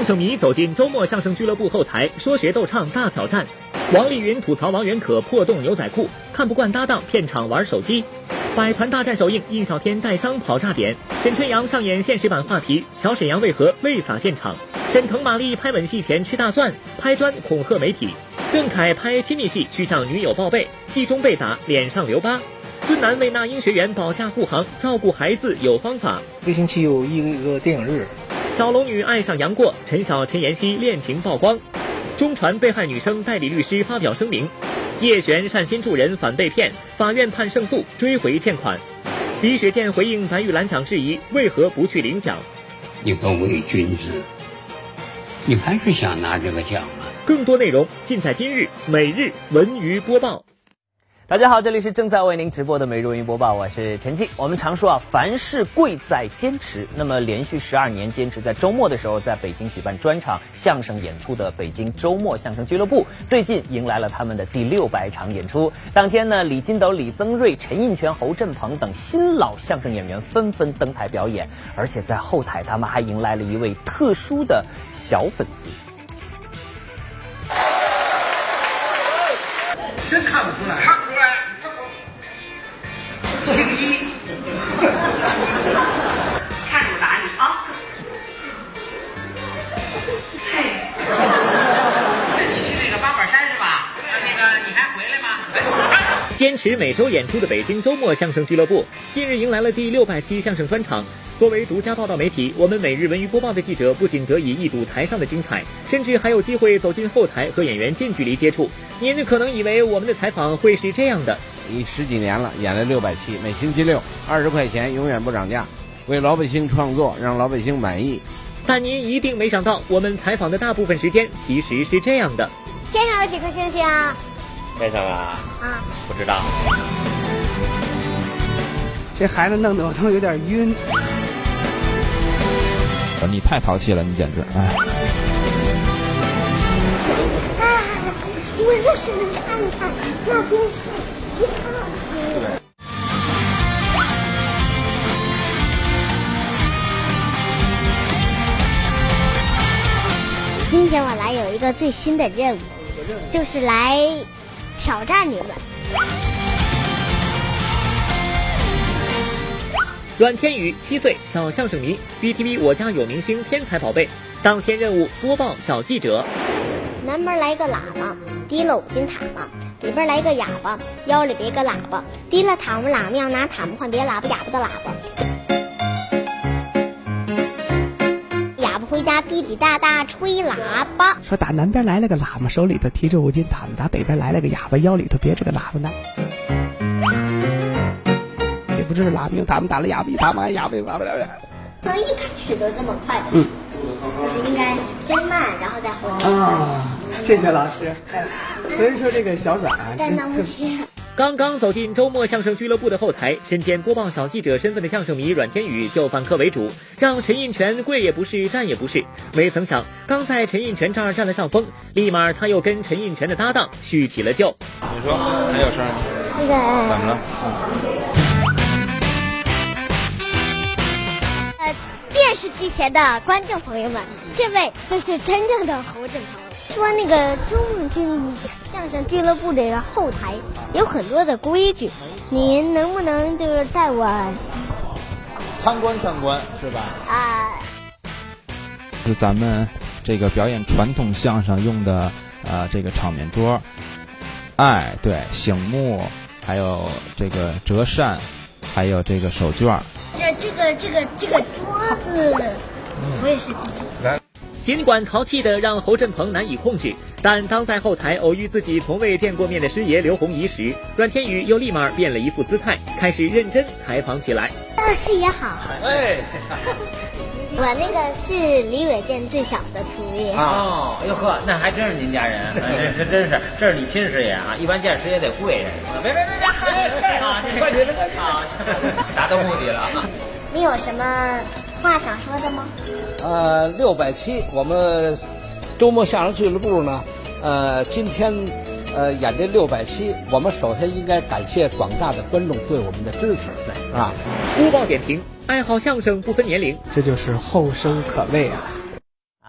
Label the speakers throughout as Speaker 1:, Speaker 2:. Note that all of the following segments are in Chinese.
Speaker 1: 相声迷走进周末相声俱乐部后台，说学逗唱大挑战。王丽云吐槽王源可破洞牛仔裤，看不惯搭档片场玩手机。百团大战首映，印小天带伤跑炸点。沈春阳上演现实版画皮，小沈阳为何泪洒现场？沈腾马丽拍吻戏前吃大蒜，拍砖恐吓媒体。郑恺拍亲密戏需向女友报备，戏中被打脸上留疤。孙楠为那英学员保驾护航，照顾孩子有方法。
Speaker 2: 一星期有一个电影日。
Speaker 1: 小龙女爱上杨过，陈晓陈妍希恋情曝光。中传被害女生代理律师发表声明。叶璇善心助人反被骗，法院判胜诉，追回欠款。李雪健回应白玉兰奖质疑，为何不去领奖？
Speaker 3: 你个伪君子，你还是想拿这个奖吗？
Speaker 1: 更多内容尽在今日每日文娱播报。
Speaker 4: 大家好，这里是正在为您直播的《美如云播报》，我是陈静。我们常说啊，凡事贵在坚持。那么，连续十二年坚持在周末的时候在北京举办专场相声演出的北京周末相声俱乐部，最近迎来了他们的第六百场演出。当天呢，李金斗、李增瑞、陈印泉、侯振鹏等新老相声演员纷纷登台表演，而且在后台他们还迎来了一位特殊的小粉丝。
Speaker 5: 真看不出来，
Speaker 1: 坚持每周演出的北京周末相声俱乐部，近日迎来了第六百期相声专场。作为独家报道媒体，我们每日文娱播报的记者不仅得以一睹台上的精彩，甚至还有机会走进后台和演员近距离接触。您可能以为我们的采访会是这样的：
Speaker 6: 你十几年了，演了六百期，每星期六二十块钱，永远不涨价，为老百姓创作，让老百姓满意。
Speaker 1: 但您一定没想到，我们采访的大部分时间其实是这样的：
Speaker 7: 天上有几颗星星？
Speaker 8: 天上啊？
Speaker 7: 啊，
Speaker 8: 不知道。
Speaker 9: 这孩子弄得我都有点晕。
Speaker 10: 你太淘气了，你简直哎！
Speaker 7: 啊，我就是能看看那边是家。
Speaker 10: 对。
Speaker 7: 今天我来有一个最新的任务，就是来挑战你们。
Speaker 1: 阮天宇七岁，小相声迷，BTV 我家有明星天才宝贝。当天任务播报小记者。
Speaker 7: 南边来个喇叭，提了五斤塔嘛；里边来个哑巴，腰里别个喇叭。提了塔木喇嘛要拿塔木换别喇叭哑巴的喇叭。回家滴滴答答吹喇叭。
Speaker 9: 说打南边来了个喇嘛，手里头提着五斤塔木；打北边来了个哑巴，腰里头别着个喇叭呢。也不知是喇叭，他们打了哑巴，他们哑巴哑巴不了。
Speaker 7: 能一开始就这么快的，嗯，就是应该先慢，然后再后快。
Speaker 9: 啊，谢谢老师。所以说这个小阮啊，
Speaker 7: 担当不起。
Speaker 1: 刚刚走进周末相声俱乐部的后台，身兼播报小记者身份的相声迷阮天宇就反客为主，让陈印泉跪也不是，站也不是。没曾想，刚在陈印泉这儿占了上风，立马他又跟陈印泉的搭档叙起了旧。
Speaker 10: 你说还有声？
Speaker 7: 那个
Speaker 10: 怎么了？
Speaker 7: 电视机前的观众朋友们，这位就是真正的侯振鹏。说那个周末剧相声俱乐部的后台有很多的规矩，您能不能就是带我
Speaker 10: 参观参观，是吧？
Speaker 7: 啊，
Speaker 10: 是咱们这个表演传统相声用的呃这个场面桌，哎，对，醒目，还有这个折扇，还有这个手绢。
Speaker 7: 这这个这个这个桌子，我也是第一次。
Speaker 1: 尽管淘气的让侯振鹏难以控制，但当在后台偶遇自己从未见过面的师爷刘洪仪时，阮天宇又立马变了一副姿态，开始认真采访起来。
Speaker 7: 二师爷好。
Speaker 8: 哎，
Speaker 7: 我那个是李伟健最小的徒弟。
Speaker 8: 哦，哟呵，那还真是您家人，这真是，这是你亲师爷啊！一般见师爷得跪着。别别别别，啊，你快点快点啊！达到目的了。
Speaker 7: 你有什么话想说的吗？
Speaker 2: 呃，六百七，我们周末相声俱乐部呢，呃，今天呃演这六百七，我们首先应该感谢广大的观众对我们的支持，对啊？
Speaker 1: 播报点评：爱好相声不分年龄，
Speaker 9: 这就是后生可畏啊！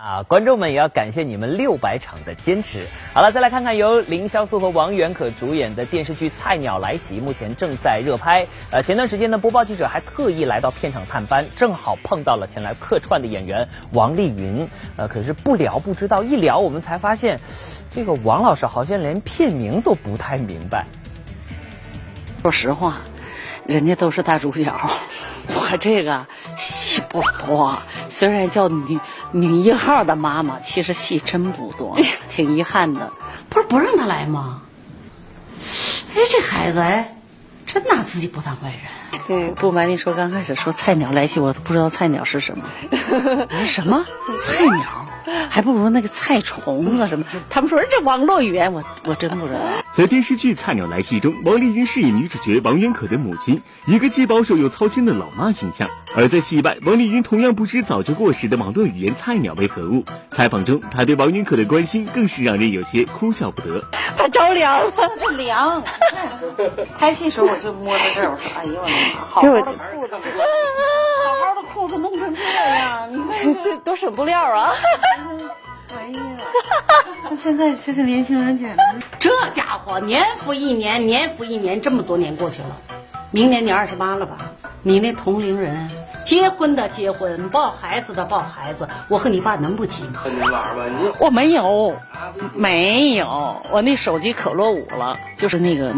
Speaker 4: 啊，观众们也要感谢你们六百场的坚持。好了，再来看看由凌潇肃和王源可主演的电视剧《菜鸟来袭》，目前正在热拍。呃，前段时间呢，播报记者还特意来到片场探班，正好碰到了前来客串的演员王丽云。呃，可是不聊不知道，一聊我们才发现，这个王老师好像连片名都不太明白。
Speaker 11: 说实话，人家都是大主角，我这个戏不多。虽然叫女女一号的妈妈，其实戏真不多，挺遗憾的。
Speaker 12: 不是不让她来吗？哎，这孩子哎，真拿自己不当外人。
Speaker 11: 对，不瞒你说，刚开始说菜鸟来袭，我都不知道菜鸟是什么。什么菜鸟？还不如那个菜虫子什么？他们说这网络语言，我我真不知道。
Speaker 13: 在电视剧《菜鸟来袭》中，王丽云饰演女主角王媛可的母亲，一个既保守又操心的老妈形象。而在戏外，王丽云同样不知早就过时的网络语言“菜鸟”为何物。采访中，她对王媛可的关心更是让人有些哭笑不得。
Speaker 11: 他着凉了，这凉。拍戏时候我就摸着这儿，我说：“哎呦我的妈，好好的裤子，裤子弄成这样，你看这多省布料啊！”哎呀，那现在这是年轻人简直……
Speaker 12: 这家伙年复一年，年复一年，这么多年过去了，明年你二十八了吧？你那同龄人，结婚的结婚，抱孩子的抱孩子，我和你爸能不急吗？
Speaker 11: 你玩吧，你我没有，没有，我那手机可落伍了，就是那个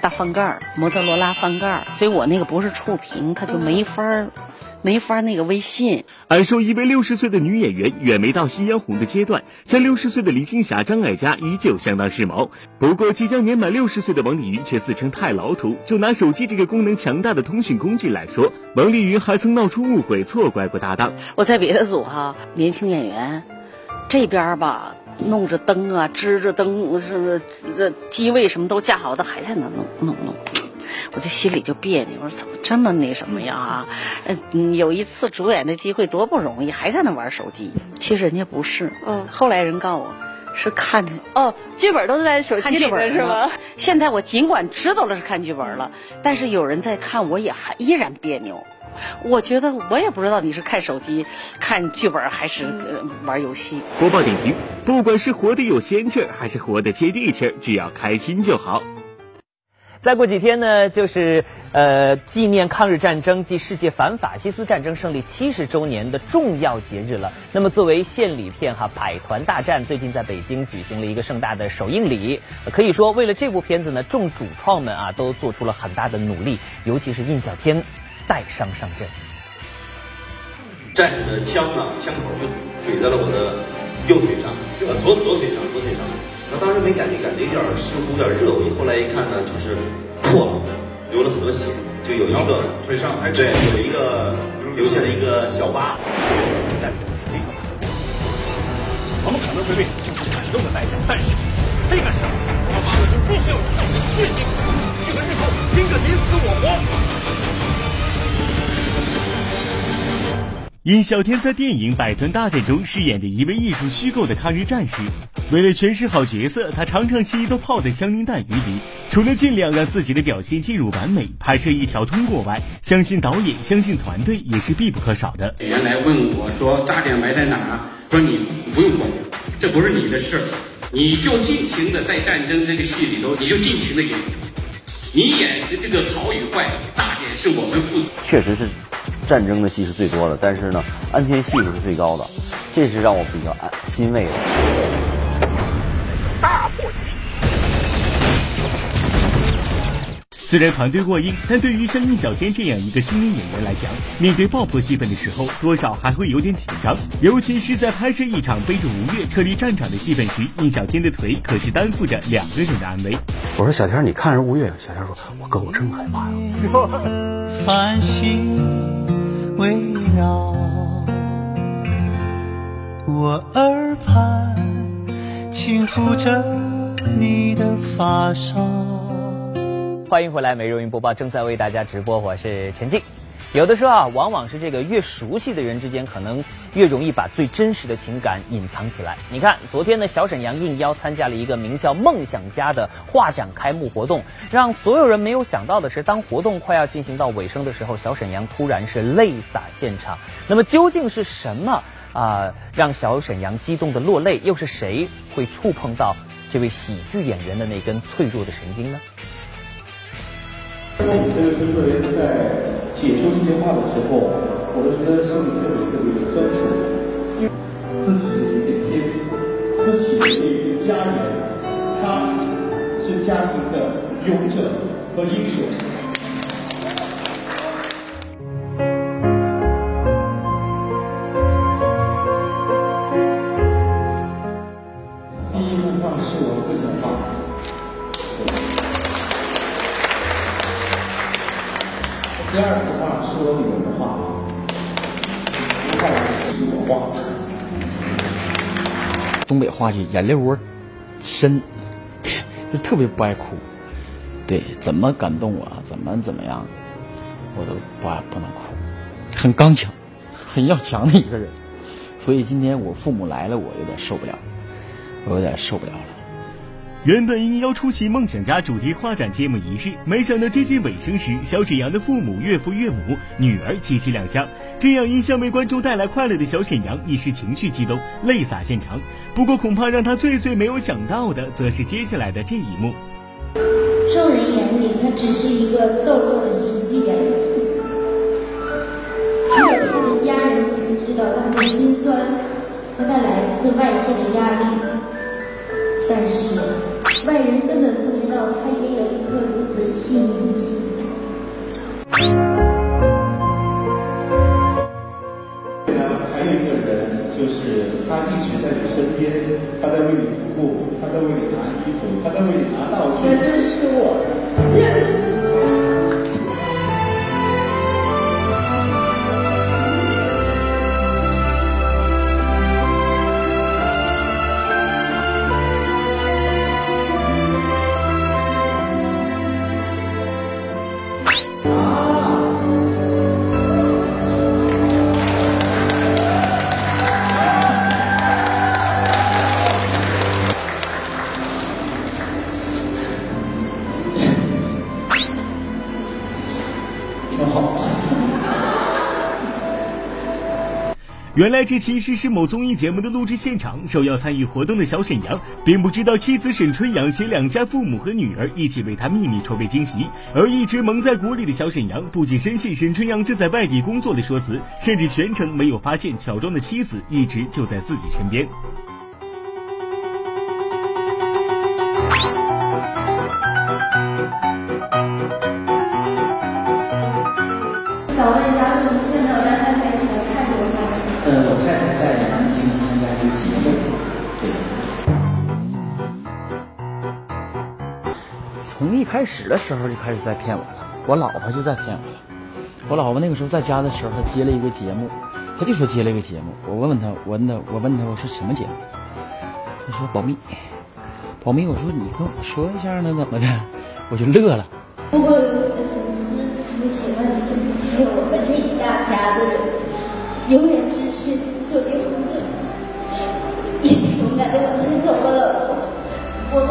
Speaker 11: 大翻盖儿，摩托罗拉翻盖儿，所以我那个不是触屏，它就没法儿。没法那个微信。
Speaker 13: 俺说，一位六十岁的女演员远没到夕阳红的阶段，像六十岁的林青霞、张艾嘉依旧相当时髦。不过，即将年满六十岁的王丽云却自称太老土。就拿手机这个功能强大的通讯工具来说，王丽云还曾闹出误会，错怪过搭档。
Speaker 11: 我在别的组哈，年轻演员这边吧，弄着灯啊，支着灯，是不是这机位什么都架好的，还在那弄弄弄。我就心里就别扭，我说怎么这么那什么呀啊？嗯，有一次主演的机会多不容易，还在那玩手机。其实人家不是，嗯，后来人告诉我，是看
Speaker 14: 哦，剧本都在手机里的是吗？
Speaker 11: 现在我尽管知道了是看剧本了，但是有人在看，我也还依然别扭。我觉得我也不知道你是看手机、看剧本还是玩游戏。
Speaker 13: 播报点评：不管是活得有仙气儿，还是活得接地气儿，只要开心就好。
Speaker 4: 再过几天呢，就是呃纪念抗日战争暨世界反法西斯战争胜利七十周年的重要节日了。那么作为献礼片哈，《百团大战》最近在北京举行了一个盛大的首映礼。可以说，为了这部片子呢，众主创们啊都做出了很大的努力，尤其是印小天带伤上阵。
Speaker 15: 战士的枪啊，枪口就怼在了我的右腿上，呃左左腿上，左腿上。那当时没感觉，感觉有点似乎有点热。我后来一看呢，就是破了，流了很多血，就有一个
Speaker 16: 腿上还
Speaker 15: 对，有一个留下了一个小疤。
Speaker 16: 战争非常我们可能会为此付出惨重的代价，但是这个时候，我们就必须要以最坚定的去和日后拼个你死我活。
Speaker 13: 殷小天在电影《百团大战》中饰演的一位艺术虚构的抗日战士，为了诠释好角色，他常常戏都泡在枪林弹雨里。除了尽量让自己的表现进入完美，拍摄一条通过外，相信导演、相信团队也是必不可少的。
Speaker 17: 原来问我说炸点埋在哪儿，说你不用管，这不是你的事儿，你就尽情的在战争这个戏里头，你就尽情的演，你演的这个好与坏，大点是我们父子。
Speaker 18: 确实是。战争的戏是最多的，但是呢，安全系数是最高的，这是让我比较安欣慰的。
Speaker 13: 虽然团队过硬，但对于像印小天这样一个青年演员来讲，面对爆破戏份的时候，多少还会有点紧张。尤其是在拍摄一场背着吴越撤离战场的戏份时，印小天的腿可是担负着两个人的安危。
Speaker 19: 我说小天，你看着吴越。小天说：“我哥，我真害怕呀。”
Speaker 20: 繁星。围绕我耳畔，轻抚着你的发梢。
Speaker 4: 欢迎回来，每日云播报正在为大家直播，我是陈静。有的时候啊，往往是这个越熟悉的人之间，可能越容易把最真实的情感隐藏起来。你看，昨天呢，小沈阳应邀参加了一个名叫“梦想家”的画展开幕活动，让所有人没有想到的是，当活动快要进行到尾声的时候，小沈阳突然是泪洒现场。那么究竟是什么啊，让小沈阳激动的落泪？又是谁会触碰到这位喜剧演员的那根脆弱的神经呢？
Speaker 21: 在你这个工作人员在解说这些话的时候，我都觉得心里特别特别的酸楚，因为自己有一片天，自己有一个家人，他是家庭的勇者和英雄。
Speaker 9: 话剧眼泪窝深，就特别不爱哭。对，怎么感动我，怎么怎么样，我都不爱不能哭。很刚强，很要强的一个人。所以今天我父母来了，我有点受不了，我有点受不了了。
Speaker 13: 原本应邀出席“梦想家”主题画展揭幕仪式，没想到接近尾声时，小沈阳的父母、岳父、岳母、女儿齐齐亮相。这样一向为观众带来快乐的小沈阳，一时情绪激动，泪洒现场。不过，恐怕让他最最没有想到的，则是接下来的这一幕。
Speaker 22: 众人眼里，他只是一个逗乐的喜剧演员，只有他的家人才知道他的心酸和他来自外界的压力。但是外人根本不知道他也有一颗如此细腻
Speaker 13: 原来这其实是某综艺节目的录制现场，受邀参与活动的小沈阳，并不知道妻子沈春阳携两家父母和女儿一起为他秘密筹备惊喜。而一直蒙在鼓里的小沈阳，不仅深信沈春阳正在外地工作的说辞，甚至全程没有发现乔装的妻子一直就在自己身边。
Speaker 9: 开始的时候就开始在骗我了，我老婆就在骗我了。我老婆那个时候在家的时候，她接了一个节目，她就说接了一个节目。我问问她，我问她，我问她我说什么节目？她说保密，保密。我说你跟我说一下呢，怎么的？我就乐了。
Speaker 22: 如果有的粉丝特别喜欢你，还有我们这一大家子人，永远支持你，做你好的，一起勇敢的往前走吧，老婆，我们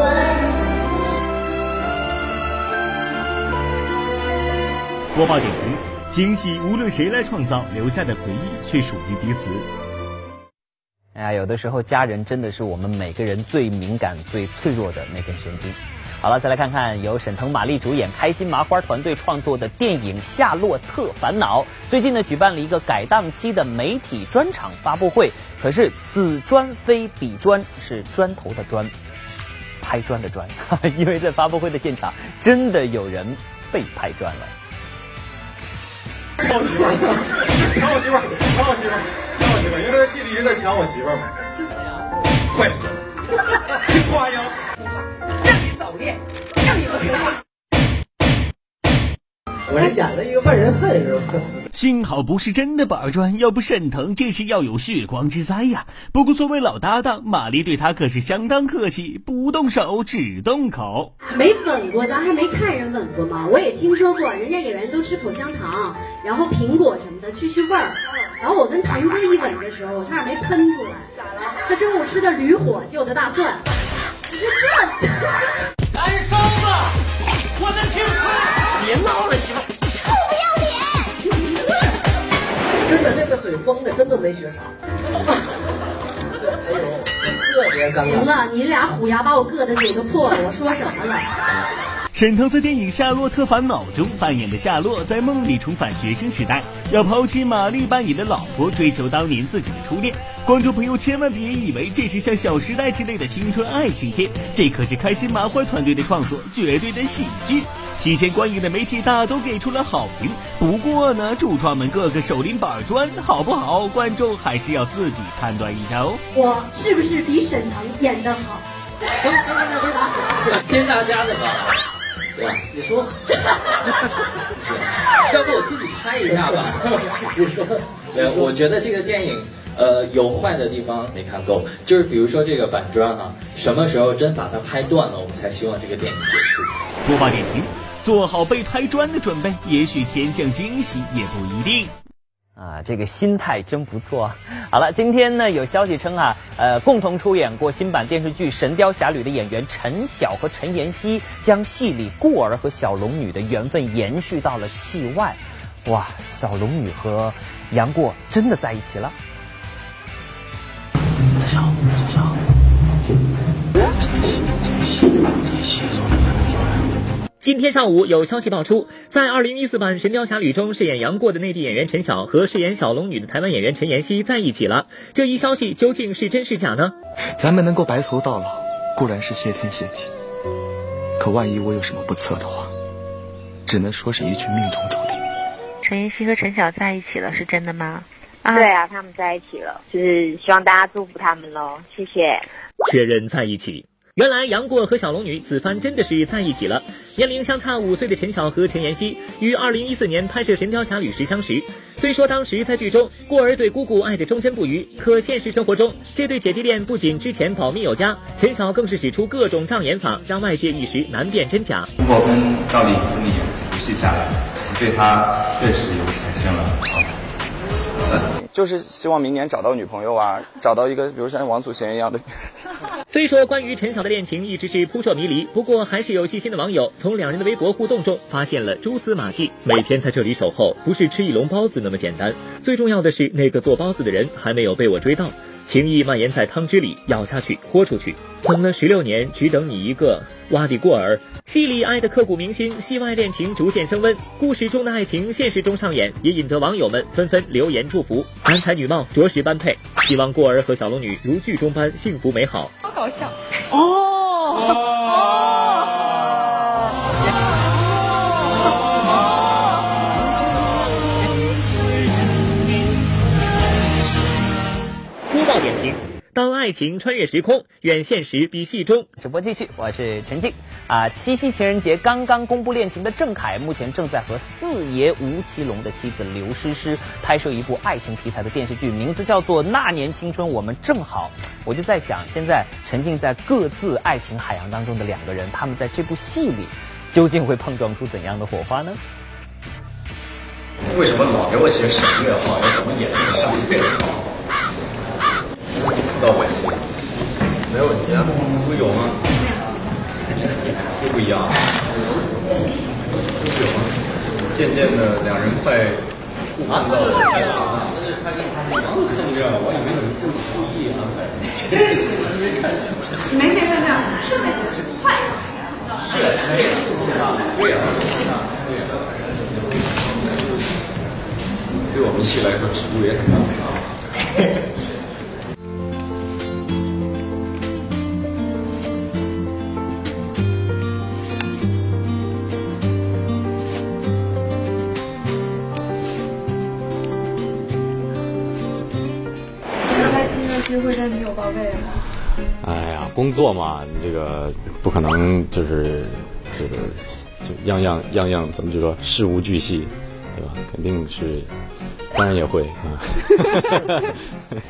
Speaker 13: 播报点评：惊喜无论谁来创造，留下的回忆却属于彼此。
Speaker 4: 哎呀，有的时候家人真的是我们每个人最敏感、最脆弱的那根神经。好了，再来看看由沈腾、马丽主演、开心麻花团队创作的电影《夏洛特烦恼》。最近呢，举办了一个改档期的媒体专场发布会。可是此砖非彼砖，是砖头的砖，拍砖的砖。因为在发布会的现场，真的有人被拍砖了。
Speaker 16: 抢我媳妇儿，抢我媳妇儿，抢我媳妇儿，抢我媳妇儿，因为他在戏里一直在抢我媳妇儿嘛。坏死了，真夸张。
Speaker 5: 让你早恋，让你不听话。
Speaker 23: 我这演了一个万人恨是吧？
Speaker 13: 幸好不是真的板砖，要不沈腾这是要有血光之灾呀。不过作为老搭档，马丽对他可是相当客气，不动手只动口。
Speaker 24: 没吻过，咱还没看人吻过吗？我也听说过，人家演员都吃口香糖，然后苹果什么的去去味儿。然后我跟腾哥一吻的时候，我差点没喷出来。咋了？他中午吃的驴火就的大蒜。你这
Speaker 5: 燃烧吧，我的青春！
Speaker 23: 别闹了，媳妇。真的那个嘴崩的，真的没学啥。哎呦，特别尴尬。
Speaker 24: 行了，你俩虎牙把我硌的嘴都破了，我说什么了？
Speaker 13: 沈腾在电影《夏洛特烦恼》中扮演的夏洛，在梦里重返学生时代，要抛弃玛丽扮演的老婆，追求当年自己的初恋。观众朋友千万别以为这是像《小时代》之类的青春爱情片，这可是开心麻花团队的创作，绝对的喜剧。提前观影的媒体大都给出了好评。不过呢，主创们个个手拎板砖，好不好？观众还是要自己判断一下哦。
Speaker 24: 我是不是比沈腾演的好？
Speaker 23: 听大家的吧。对吧？你说，要不我自己猜一下吧？你说，
Speaker 25: 对，我觉得这个电影，呃，有坏的地方没看够，就是比如说这个板砖啊、什么时候真把它拍断了，我们才希望这个电影结束。
Speaker 13: 播报点评：做好被拍砖的准备，也许天降惊喜也不一定。
Speaker 4: 啊，这个心态真不错。好了，今天呢有消息称啊，呃，共同出演过新版电视剧《神雕侠侣》的演员陈晓和陈妍希将戏里过儿和小龙女的缘分延续到了戏外。哇，小龙女和杨过真的在一起了。
Speaker 9: 小小，
Speaker 1: 今天上午有消息爆出，在2014版《神雕侠侣》中饰演杨过的内地演员陈晓和饰演小龙女的台湾演员陈妍希在一起了。这一消息究竟是真是假呢？
Speaker 26: 咱们能够白头到老，固然是谢天谢地，可万一我有什么不测的话，只能说是一句命中注定。
Speaker 27: 陈妍希和陈晓在一起了，是真的吗？啊
Speaker 28: 对啊，他们在一起了，就是希望大家祝福他们喽，谢谢。
Speaker 1: 确认在一起。原来杨过和小龙女此番真的是在一起了。年龄相差五岁的陈晓和陈妍希于2014年拍摄《神雕侠侣》时相识。虽说当时在剧中过儿对姑姑爱得忠贞不渝，可现实生活中这对姐弟恋不仅之前保密有加，陈晓更是使出各种障眼法，让外界一时难辨真假。
Speaker 29: 通过跟赵丽这么演几部戏下来，对她确实有产生了好感。
Speaker 30: 就是希望明年找到女朋友啊，找到一个比如像王祖贤一样的。
Speaker 1: 虽说关于陈晓的恋情一直是扑朔迷离，不过还是有细心的网友从两人的微博互动中发现了蛛丝马迹。每天在这里守候，不是吃一笼包子那么简单，最重要的是那个做包子的人还没有被我追到。情意蔓延在汤汁里，咬下去，豁出去。等了十六年，只等你一个。挖地过儿，戏里爱的刻骨铭心，戏外恋情逐渐升温。故事中的爱情，现实中上演，也引得网友们纷纷留言祝福。男才女貌，着实般配。希望过儿和小龙女如剧中般幸福美好。
Speaker 14: 好搞笑
Speaker 1: 爱情穿越时空，远现实比戏中。
Speaker 4: 直播继续，我是陈静啊。七夕情人节刚刚公布恋情的郑恺，目前正在和四爷吴奇隆的妻子刘诗诗拍摄一部爱情题材的电视剧，名字叫做《那年青春我们正好》。我就在想，现在沉浸在各自爱情海洋当中的两个人，他们在这部戏里究竟会碰撞出怎样的火花呢？
Speaker 16: 为什么老给我写省略号？我怎么演那个省略号？到没有问题啊，不有吗？又不一样，有吗？渐渐的，两人快触碰到了彼此了。刚看这样，我以为你是故意安排的，没看
Speaker 24: 没没没没，上面写的是快。
Speaker 16: 是，没对对呀。对我们戏来说，尺度也很大啊。
Speaker 31: 工作嘛，你这个不可能就是这个
Speaker 32: 就样样样样怎么就说事无巨细，对吧？肯定是，当然也会啊。
Speaker 13: 呃，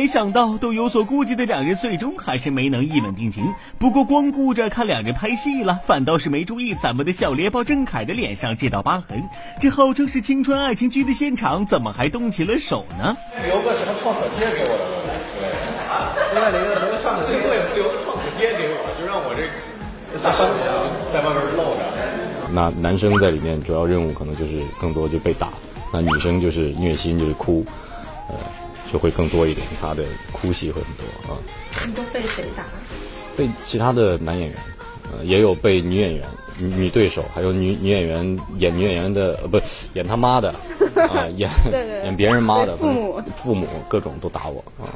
Speaker 13: 没想到都有所顾忌的两人，最终还是没能一吻定情。不过光顾着看两人拍戏了，反倒是没注意咱们的小猎豹郑恺的脸上这道疤痕。这号称是青春爱情剧的现场，怎么还动起了手呢？
Speaker 16: 留个什么创可贴给我的之类的，另外留个留个创可贴，最后也不留个创可贴给我，就让我这大伤口在外边露着。
Speaker 32: 那男生在里面主要任务可能就是更多就被打，那女生就是虐心就是哭，呃。就会更多一点，他的哭戏会很多啊。
Speaker 14: 你都被谁打？
Speaker 32: 被其他的男演员，呃，也有被女演员、女女对手，还有女女演员演女演员的，呃，不演他妈的啊，演演别人妈的
Speaker 14: 父母
Speaker 32: 父母各种都打我啊。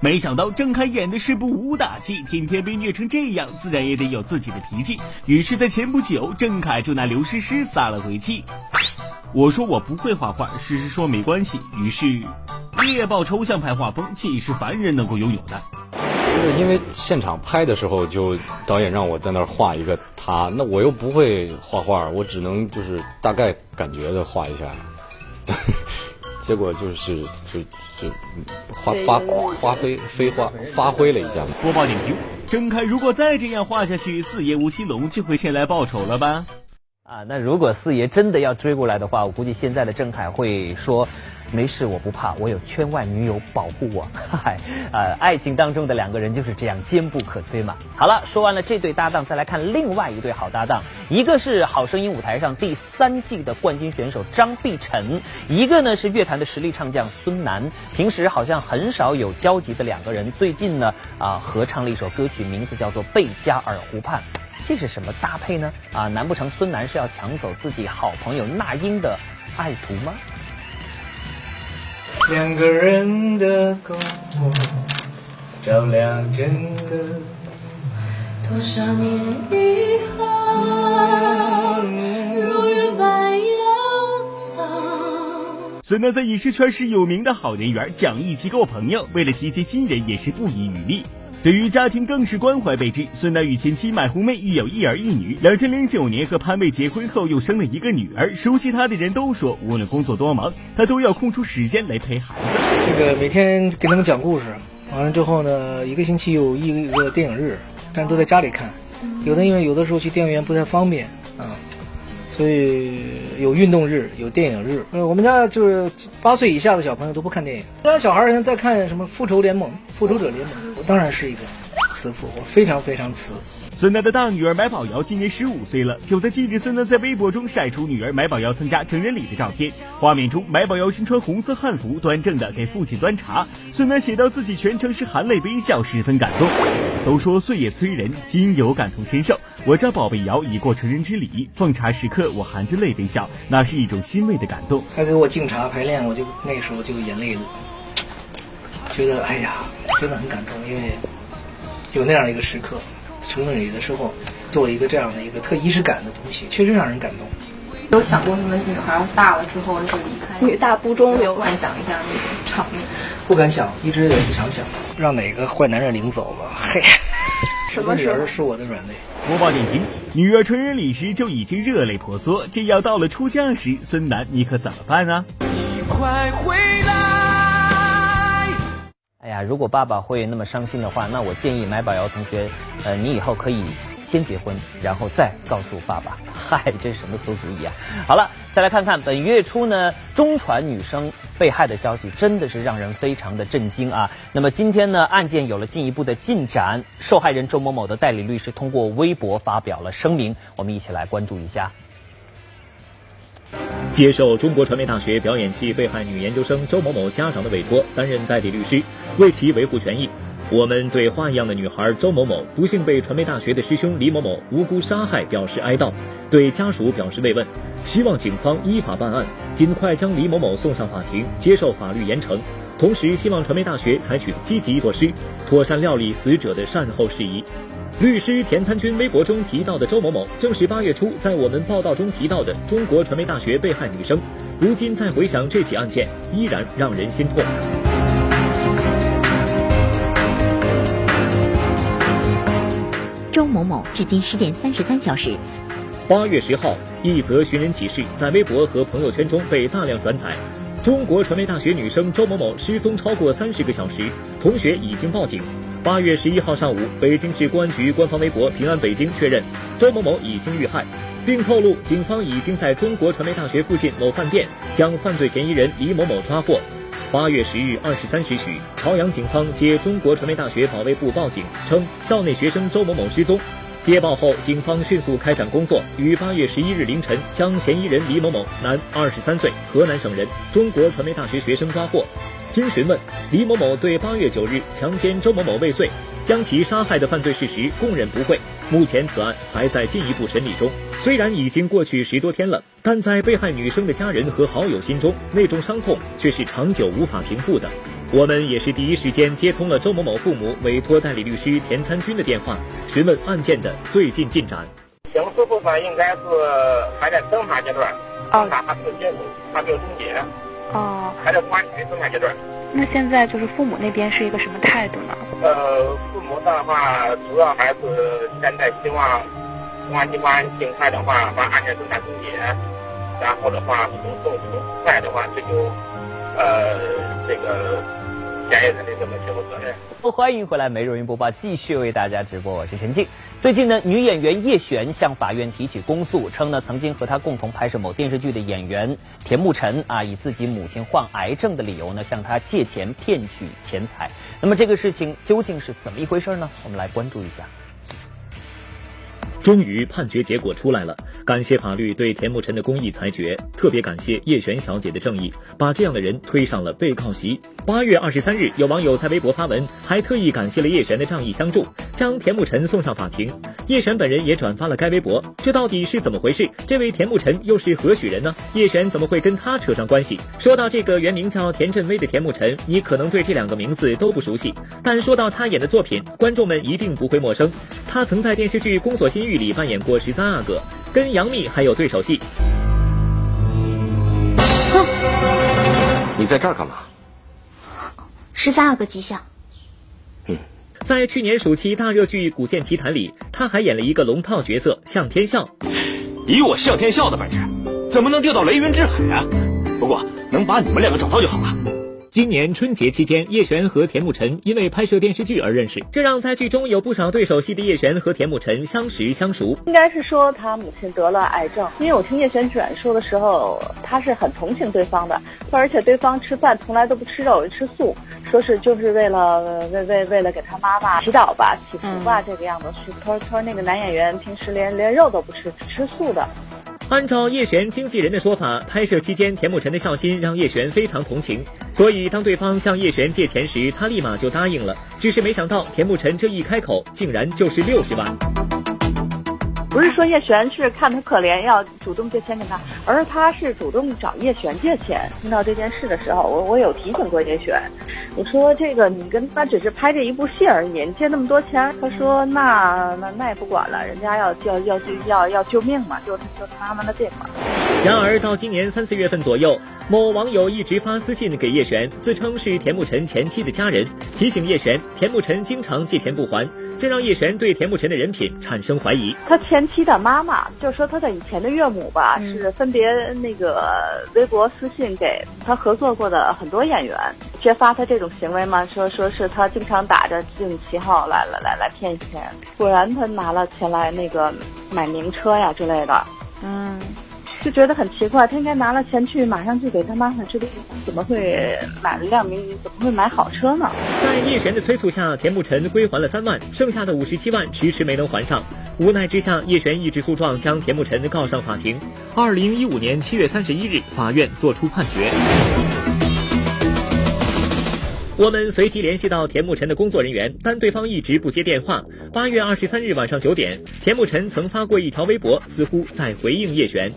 Speaker 13: 没想到郑恺演的是部武打戏，天天被虐成这样，自然也得有自己的脾气。于是，在前不久，郑恺就拿刘诗诗撒了回气。我说我不会画画，诗诗说没关系。于是。猎豹抽象派画风既是凡人能够拥有的，
Speaker 32: 就是因为现场拍的时候，就导演让我在那儿画一个他，那我又不会画画，我只能就是大概感觉的画一下，结果就是就就发发发挥飞花发挥了一下。
Speaker 13: 播报点评：郑恺如果再这样画下去，四爷吴奇隆就会前来报仇了吧？
Speaker 4: 啊，那如果四爷真的要追过来的话，我估计现在的郑恺会说。没事，我不怕，我有圈外女友保护我。嗨，呃，爱情当中的两个人就是这样坚不可摧嘛。好了，说完了这对搭档，再来看另外一对好搭档，一个是《好声音》舞台上第三季的冠军选手张碧晨，一个呢是乐坛的实力唱将孙楠。平时好像很少有交集的两个人，最近呢啊合唱了一首歌曲，名字叫做《贝加尔湖畔》，这是什么搭配呢？啊，难不成孙楠是要抢走自己好朋友那英的爱徒吗？
Speaker 20: 两个人的篝火照亮整个多少年以后，
Speaker 13: 如云般游走。孙楠在影视圈是有名的好人缘，讲义气够朋友，为了提携新人也是不遗余力。对于家庭更是关怀备至。孙楠与前妻买红妹育有一儿一女。两千零九年和潘玮结婚后，又生了一个女儿。熟悉他的人都说，无论工作多忙，他都要空出时间来陪孩子。
Speaker 33: 这个每天给他们讲故事，完了之后呢，一个星期有一个电影日，但都在家里看。有的因为有的时候去电影院不太方便啊，所以有运动日，有电影日。呃，我们家就是八岁以下的小朋友都不看电影。家小孩现在在看什么《复仇联盟》《复仇者联盟》。我当然是一个慈父，我非常非常慈。
Speaker 13: 孙楠的大女儿买宝瑶今年十五岁了。就在近日，孙楠在微博中晒出女儿买宝瑶参加成人礼的照片。画面中，买宝瑶身穿红色汉服，端正的给父亲端茶。孙楠写到自己全程是含泪微笑，十分感动。都说岁月催人，今有感同身受。我家宝贝瑶已过成人之礼，奉茶时刻我含着泪微笑，那是一种欣慰的感动。
Speaker 33: 他给我敬茶排练，我就那时候就眼泪了，觉得哎呀。真的很感动，因为有那样一个时刻，成人礼的时候，做一个这样的一个特仪式感的东西，确实让人感动。
Speaker 14: 有想过什么女孩大了之后就离开？女大不中留，幻想一下那种场面。
Speaker 33: 不敢想，一直也不想想，让哪个坏男人领走了？嘿，
Speaker 14: 什么
Speaker 33: 女儿是我的软肋。
Speaker 13: 播报点评：女儿成人礼时就已经热泪婆娑，这要到了出嫁时，孙楠你可怎么办啊？你快回来！
Speaker 4: 哎呀，如果爸爸会那么伤心的话，那我建议买宝瑶同学，呃，你以后可以先结婚，然后再告诉爸爸。嗨，这是什么馊主意啊！好了，再来看看本月初呢，中传女生被害的消息，真的是让人非常的震惊啊。那么今天呢，案件有了进一步的进展，受害人周某某的代理律师通过微博发表了声明，我们一起来关注一下。
Speaker 1: 接受中国传媒大学表演系被害女研究生周某某家长的委托，担任代理律师，为其维护权益。我们对花一样的女孩周某某不幸被传媒大学的师兄李某某无辜杀害表示哀悼，对家属表示慰问，希望警方依法办案，尽快将李某某送上法庭，接受法律严惩。同时，希望传媒大学采取积极措施，妥善料理死者的善后事宜。律师田参军微博中提到的周某某，正是八月初在我们报道中提到的中国传媒大学被害女生。如今再回想这起案件，依然让人心痛。
Speaker 34: 周某某至今十点三十三小时。
Speaker 1: 八月十号，一则寻人启事在微博和朋友圈中被大量转载。中国传媒大学女生周某某失踪超过三十个小时，同学已经报警。八月十一号上午，北京市公安局官方微博“平安北京”确认，周某某已经遇害，并透露警方已经在中国传媒大学附近某饭店将犯罪嫌疑人李某某抓获。八月十日二十三时许，朝阳警方接中国传媒大学保卫部报警称，校内学生周某某失踪。接报后，警方迅速开展工作，于八月十一日凌晨将嫌疑人李某某，男，二十三岁，河南省人，中国传媒大学学生抓获。经询问，李某某对八月九日强奸周某某未遂，将其杀害的犯罪事实供认不讳。目前此案还在进一步审理中。虽然已经过去十多天了，但在被害女生的家人和好友心中，那种伤痛却是长久无法平复的。我们也是第一时间接通了周某某父母委托代理律师田参军的电话，询问案件的最近进展。
Speaker 35: 刑事部分应该是还在侦查阶段，侦查还没有结束，还没有终结。
Speaker 27: 哦，
Speaker 35: 还在公安局侦查阶段。
Speaker 27: 那现在就是父母那边是一个什么态度呢？
Speaker 35: 呃，父母的话主要还是现在希望公安机关尽快的话把案件侦查终结，然后的话从从从快的话追究呃这个。嫌疑人的这么刑事责任。
Speaker 4: 欢迎回来，每日云播报继续为大家直播，我是陈静。最近呢，女演员叶璇向法院提起公诉，称呢曾经和她共同拍摄某电视剧的演员田沐晨啊，以自己母亲患癌症的理由呢，向她借钱骗取钱财。那么这个事情究竟是怎么一回事呢？我们来关注一下。
Speaker 1: 终于判决结果出来了，感谢法律对田沐晨的公益裁决，特别感谢叶璇小姐的正义，把这样的人推上了被告席。八月二十三日，有网友在微博发文，还特意感谢了叶璇的仗义相助，将田沐晨送上法庭。叶璇本人也转发了该微博，这到底是怎么回事？这位田沐晨又是何许人呢？叶璇怎么会跟他扯上关系？说到这个原名叫田震威的田沐晨，你可能对这两个名字都不熟悉，但说到他演的作品，观众们一定不会陌生。他曾在电视剧《宫锁心玉》里扮演过十三阿哥，跟杨幂还有对手戏。
Speaker 36: 你在这儿干嘛？
Speaker 34: 十三阿哥吉祥。
Speaker 36: 嗯，
Speaker 1: 在去年暑期大热剧《古剑奇谭》里，他还演了一个龙套角色向天笑。
Speaker 16: 以我向天笑的本事，怎么能钓到雷云之海啊？不过能把你们两个找到就好了。
Speaker 1: 今年春节期间，叶璇和田沐晨因为拍摄电视剧而认识，这让在剧中有不少对手戏的叶璇和田沐晨相识相熟。
Speaker 37: 应该是说他母亲得了癌症，因为我听叶璇转述的时候，他是很同情对方的，而且对方吃饭从来都不吃肉，吃素，说是就是为了为为为了给他妈妈祈祷吧、祈福吧这个样子。他说他说那个男演员平时连连肉都不吃，只吃素的。
Speaker 1: 按照叶璇经纪人的说法，拍摄期间田沐晨的孝心让叶璇非常同情，所以当对方向叶璇借钱时，他立马就答应了。只是没想到田沐晨这一开口，竟然就是六十万。
Speaker 37: 不是说叶璇是看他可怜要主动借钱给他，而是他是主动找叶璇借钱。听到这件事的时候，我我有提醒过叶璇，我说这个你跟他只是拍这一部戏而已，你借那么多钱，他说那那那也不管了，人家要要要要要救命嘛，救救他妈的病嘛。
Speaker 1: 然而到今年三四月份左右，某网友一直发私信给叶璇，自称是田沐晨前妻的家人，提醒叶璇田沐晨经常借钱不还。这让叶璇对田慕晨的人品产生怀疑。
Speaker 37: 他前妻的妈妈，就是说他的以前的岳母吧，是分别那个微博私信给他合作过的很多演员，揭发他这种行为嘛？说说是他经常打着这种旗号来来来来骗钱。果然他拿了钱来那个买名车呀之类的。嗯。就觉得很奇怪，他应该拿了钱去，马上就给他妈妈治病，怎么会买了辆名？怎么会买好车呢？
Speaker 1: 在叶璇的催促下，田沐晨归还了三万，剩下的五十七万迟迟没能还上。无奈之下，叶璇一纸诉状将田沐晨告上法庭。二零一五年七月三十一日，法院作出判决。我们随即联系到田沐晨的工作人员，但对方一直不接电话。八月二十三日晚上九点，田沐晨曾发过一条微博，似乎在回应叶璇。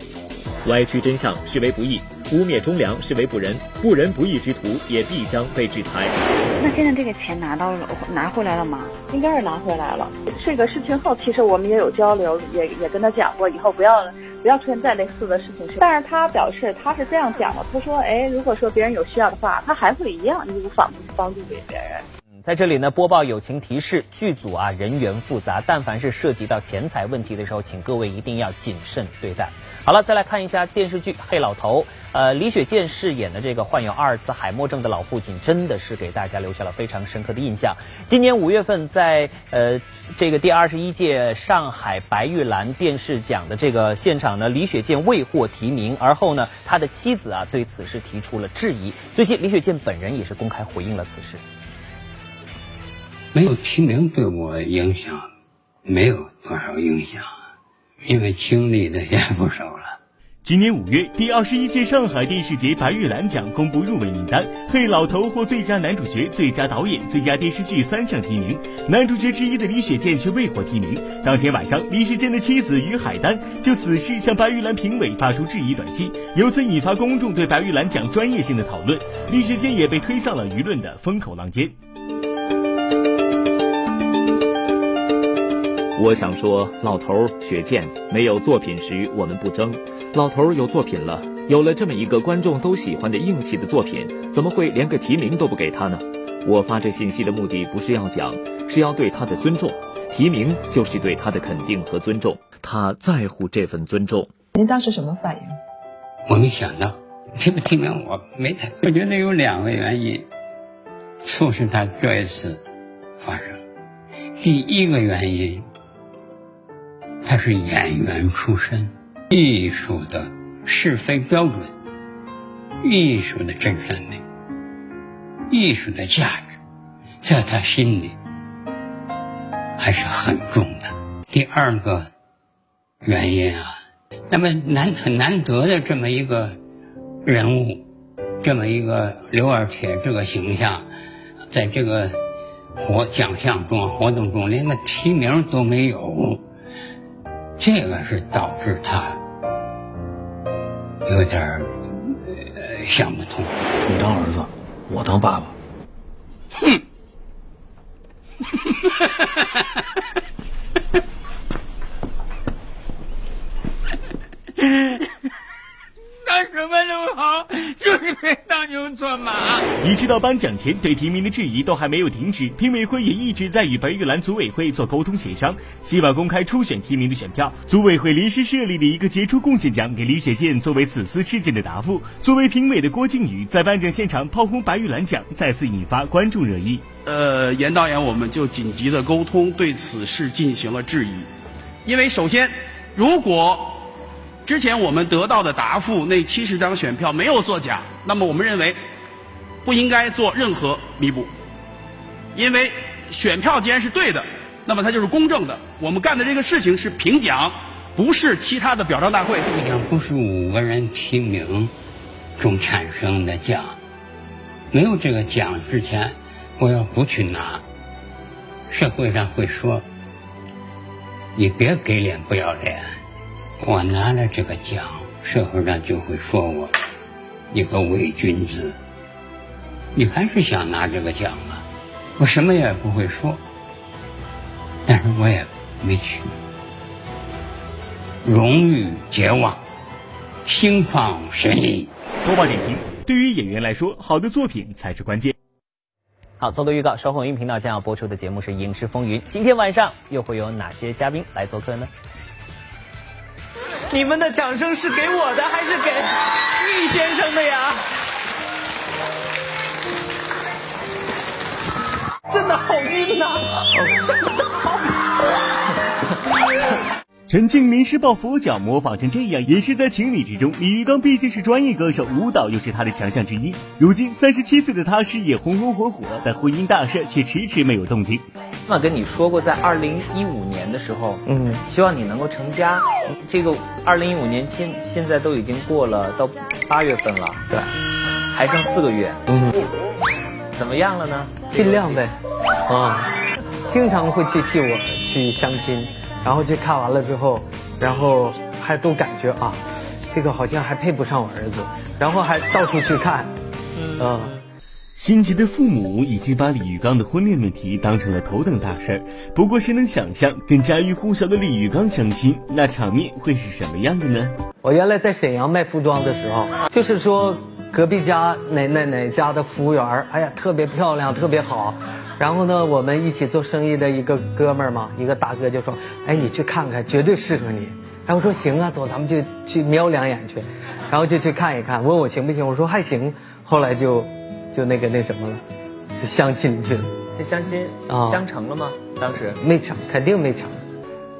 Speaker 1: 歪曲真相，视为不义；污蔑忠良，视为不仁。不仁不义之徒，也必将被制裁。
Speaker 27: 那现在这个钱拿到了，拿回来了吗？
Speaker 37: 应该是拿回来了。这个事情后，其实我们也有交流，也也跟他讲过，以后不要不要出现再类似的事情。但是他表示他是这样讲的，他说：“哎，如果说别人有需要的话，他还会一样义无反顾帮助给别人。”
Speaker 4: 在这里呢，播报友情提示：剧组啊人员复杂，但凡是涉及到钱财问题的时候，请各位一定要谨慎对待。好了，再来看一下电视剧《黑老头》。呃，李雪健饰演的这个患有阿尔茨海默症的老父亲，真的是给大家留下了非常深刻的印象。今年五月份，在呃这个第二十一届上海白玉兰电视奖的这个现场呢，李雪健未获提名，而后呢，他的妻子啊对此事提出了质疑。最近，李雪健本人也是公开回应了此事。
Speaker 38: 没有提名对我影响没有多少影响，因为经历的也不少了。
Speaker 13: 今年五月，第二十一届上海电视节白玉兰奖公布入围名单，黑老头获最佳男主角、最佳导演、最佳电视剧三项提名，男主角之一的李雪健却未获提名。当天晚上，李雪健的妻子于海丹就此事向白玉兰评委发出质疑短信，由此引发公众对白玉兰奖专业性的讨论，李雪健也被推上了舆论的风口浪尖。
Speaker 1: 我想说，老头雪健没有作品时，我们不争。老头有作品了，有了这么一个观众都喜欢的硬气的作品，怎么会连个提名都不给他呢？我发这信息的目的不是要讲，是要对他的尊重。提名就是对他的肯定和尊重，他在乎这份尊重。
Speaker 39: 您当时什么反应？
Speaker 38: 我没想到提不提名，我没太。我觉得有两个原因促使他这一次发生。第一个原因，他是演员出身。艺术的是非标准，艺术的真善美，艺术的价值，在他心里还是很重的。第二个原因啊，那么难很难得的这么一个人物，这么一个刘二铁这个形象，在这个活奖项中活动中连个提名都没有。这个是导致他有点呃想不通。
Speaker 33: 你当儿子，我当爸爸。
Speaker 38: 哼！当什么都好，就是别当牛做马。
Speaker 13: 一直到颁奖前，对提名的质疑都还没有停止，评委会也一直在与白玉兰组委会做沟通协商，希望公开初选提名的选票。组委会临时设立了一个杰出贡献奖给李雪健作为此次事件的答复。作为评委的郭靖宇在颁奖现场炮轰白玉兰奖，再次引发观众热议。
Speaker 40: 呃，严导演，我们就紧急的沟通，对此事进行了质疑，因为首先，如果之前我们得到的答复，那七十张选票没有作假，那么我们认为不应该做任何弥补，因为选票既然是对的，那么它就是公正的。我们干的这个事情是评奖，不是其他的表彰大会。
Speaker 38: 这个奖不是五个人提名中产生的奖，没有这个奖之前，我要不去拿，社会上会说你别给脸不要脸。我拿了这个奖，社会上就会说我一个伪君子。你还是想拿这个奖吗？我什么也不会说，但是我也没去。荣誉绝望，心旷神怡。
Speaker 13: 播报点评：对于演员来说，好的作品才是关键。
Speaker 4: 好，做个预告，稍后音频道将要播出的节目是《影视风云》，今天晚上又会有哪些嘉宾来做客呢？
Speaker 41: 你们的掌声是给我的还是给易先生的呀？真的好晕呐！真的好。
Speaker 13: 陈庆临时抱佛脚，模仿成这样也是在情理之中。李玉刚毕竟是专业歌手，舞蹈又是他的强项之一。如今三十七岁的他，事业红红火火，但婚姻大事却迟迟没有动静。
Speaker 4: 那跟你说过，在二零一五年的时候，嗯，希望你能够成家。这个二零一五年现现在都已经过了到八月份了，对，还剩四个月，嗯，怎么样了呢？
Speaker 39: 尽量呗，啊，经常会去替我去相亲。然后去看完了之后，然后还都感觉啊，这个好像还配不上我儿子，然后还到处去看，嗯。
Speaker 13: 心急的父母已经把李玉刚的婚恋问题当成了头等大事儿。不过，谁能想象跟家喻户晓的李玉刚相亲，那场面会是什么样的呢？
Speaker 39: 我原来在沈阳卖服装的时候，就是说隔壁家哪哪哪家的服务员，哎呀，特别漂亮，特别好。然后呢，我们一起做生意的一个哥们儿嘛，一个大哥就说：“哎，你去看看，绝对适合你。”然后我说：“行啊，走，咱们就去瞄两眼去。”然后就去看一看，问我行不行？我说还行。后来就就那个那什么了，就相亲去了。
Speaker 4: 这相亲啊，相成了吗？当时
Speaker 39: 没成，肯定没成。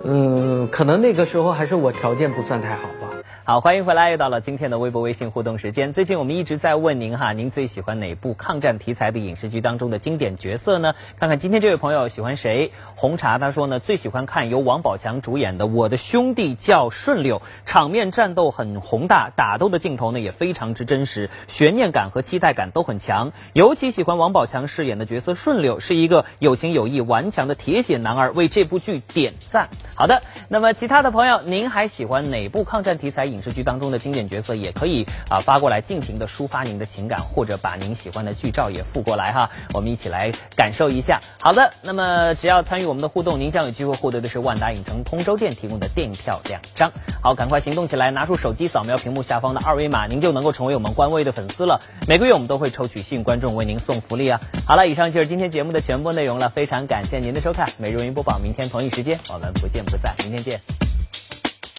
Speaker 39: 嗯，可能那个时候还是我条件不算太好吧。
Speaker 4: 好，欢迎回来，又到了今天的微博微信互动时间。最近我们一直在问您哈，您最喜欢哪部抗战题材的影视剧当中的经典角色呢？看看今天这位朋友喜欢谁？红茶他说呢，最喜欢看由王宝强主演的《我的兄弟叫顺溜》，场面战斗很宏大，打斗的镜头呢也非常之真实，悬念感和期待感都很强。尤其喜欢王宝强饰演的角色顺溜，是一个有情有义、顽强的铁血男儿，为这部剧点赞。好的，那么其他的朋友，您还喜欢哪部抗战题材影？影视剧当中的经典角色也可以啊发过来，尽情的抒发您的情感，或者把您喜欢的剧照也附过来哈，我们一起来感受一下。好的，那么只要参与我们的互动，您将有机会获得的是万达影城通州店提供的电影票两张。好，赶快行动起来，拿出手机扫描屏幕下方的二维码，您就能够成为我们官微的粉丝了。每个月我们都会抽取幸运观众为您送福利啊。好了，以上就是今天节目的全部内容了，非常感谢您的收看，每日云播报，明天同一时间我们不见不散，明天见。